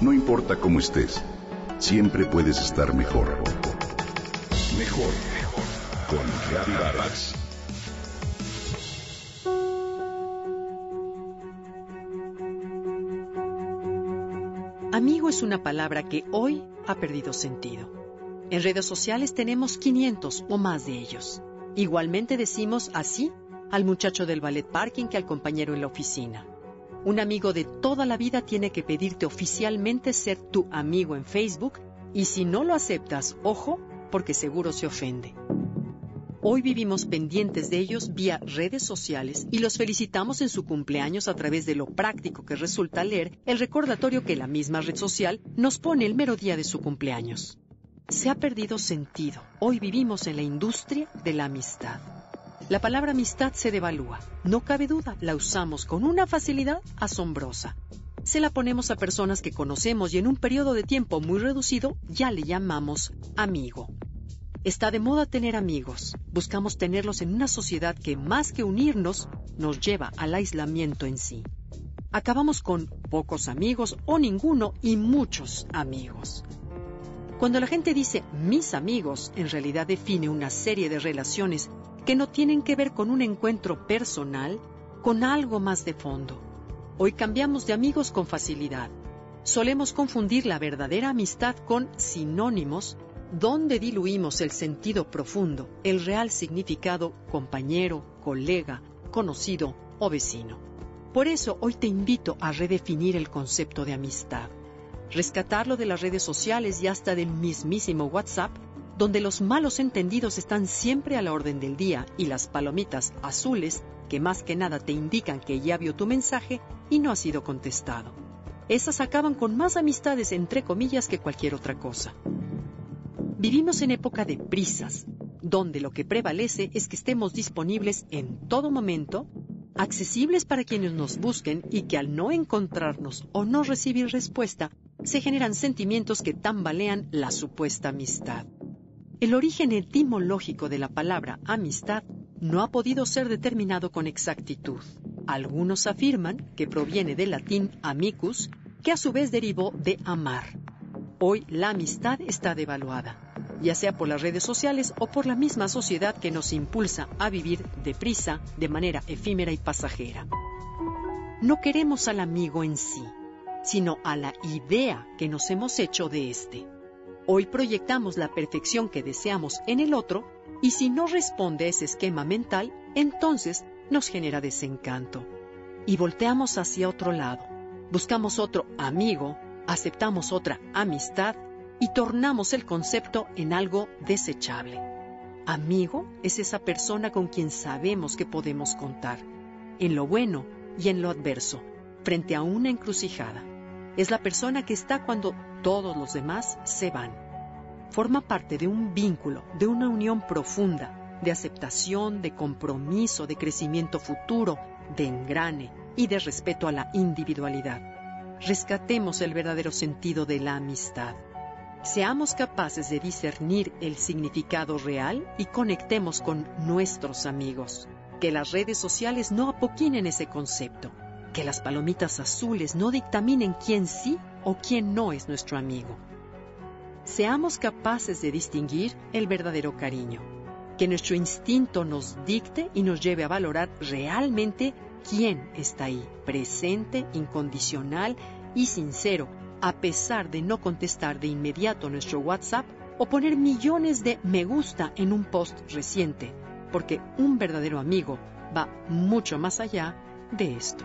No importa cómo estés, siempre puedes estar mejor. Mejor, mejor. Con Reavivadas. Amigo es una palabra que hoy ha perdido sentido. En redes sociales tenemos 500 o más de ellos. Igualmente decimos así al muchacho del ballet parking que al compañero en la oficina. Un amigo de toda la vida tiene que pedirte oficialmente ser tu amigo en Facebook y si no lo aceptas, ojo, porque seguro se ofende. Hoy vivimos pendientes de ellos vía redes sociales y los felicitamos en su cumpleaños a través de lo práctico que resulta leer el recordatorio que la misma red social nos pone el mero día de su cumpleaños. Se ha perdido sentido. Hoy vivimos en la industria de la amistad. La palabra amistad se devalúa. No cabe duda, la usamos con una facilidad asombrosa. Se la ponemos a personas que conocemos y en un periodo de tiempo muy reducido ya le llamamos amigo. Está de moda tener amigos. Buscamos tenerlos en una sociedad que más que unirnos nos lleva al aislamiento en sí. Acabamos con pocos amigos o ninguno y muchos amigos. Cuando la gente dice mis amigos, en realidad define una serie de relaciones que no tienen que ver con un encuentro personal, con algo más de fondo. Hoy cambiamos de amigos con facilidad. Solemos confundir la verdadera amistad con sinónimos donde diluimos el sentido profundo, el real significado compañero, colega, conocido o vecino. Por eso hoy te invito a redefinir el concepto de amistad, rescatarlo de las redes sociales y hasta del mismísimo WhatsApp donde los malos entendidos están siempre a la orden del día y las palomitas azules, que más que nada te indican que ya vio tu mensaje y no ha sido contestado. Esas acaban con más amistades entre comillas que cualquier otra cosa. Vivimos en época de prisas, donde lo que prevalece es que estemos disponibles en todo momento, accesibles para quienes nos busquen y que al no encontrarnos o no recibir respuesta, se generan sentimientos que tambalean la supuesta amistad. El origen etimológico de la palabra amistad no ha podido ser determinado con exactitud. Algunos afirman que proviene del latín amicus, que a su vez derivó de amar. Hoy la amistad está devaluada, ya sea por las redes sociales o por la misma sociedad que nos impulsa a vivir deprisa, de manera efímera y pasajera. No queremos al amigo en sí, sino a la idea que nos hemos hecho de éste. Hoy proyectamos la perfección que deseamos en el otro y si no responde a ese esquema mental, entonces nos genera desencanto. Y volteamos hacia otro lado. Buscamos otro amigo, aceptamos otra amistad y tornamos el concepto en algo desechable. Amigo es esa persona con quien sabemos que podemos contar, en lo bueno y en lo adverso, frente a una encrucijada. Es la persona que está cuando todos los demás se van. Forma parte de un vínculo, de una unión profunda, de aceptación, de compromiso, de crecimiento futuro, de engrane y de respeto a la individualidad. Rescatemos el verdadero sentido de la amistad. Seamos capaces de discernir el significado real y conectemos con nuestros amigos. Que las redes sociales no apoquinen ese concepto. Que las palomitas azules no dictaminen quién sí o quién no es nuestro amigo. Seamos capaces de distinguir el verdadero cariño, que nuestro instinto nos dicte y nos lleve a valorar realmente quién está ahí, presente, incondicional y sincero, a pesar de no contestar de inmediato nuestro WhatsApp o poner millones de me gusta en un post reciente, porque un verdadero amigo va mucho más allá de esto.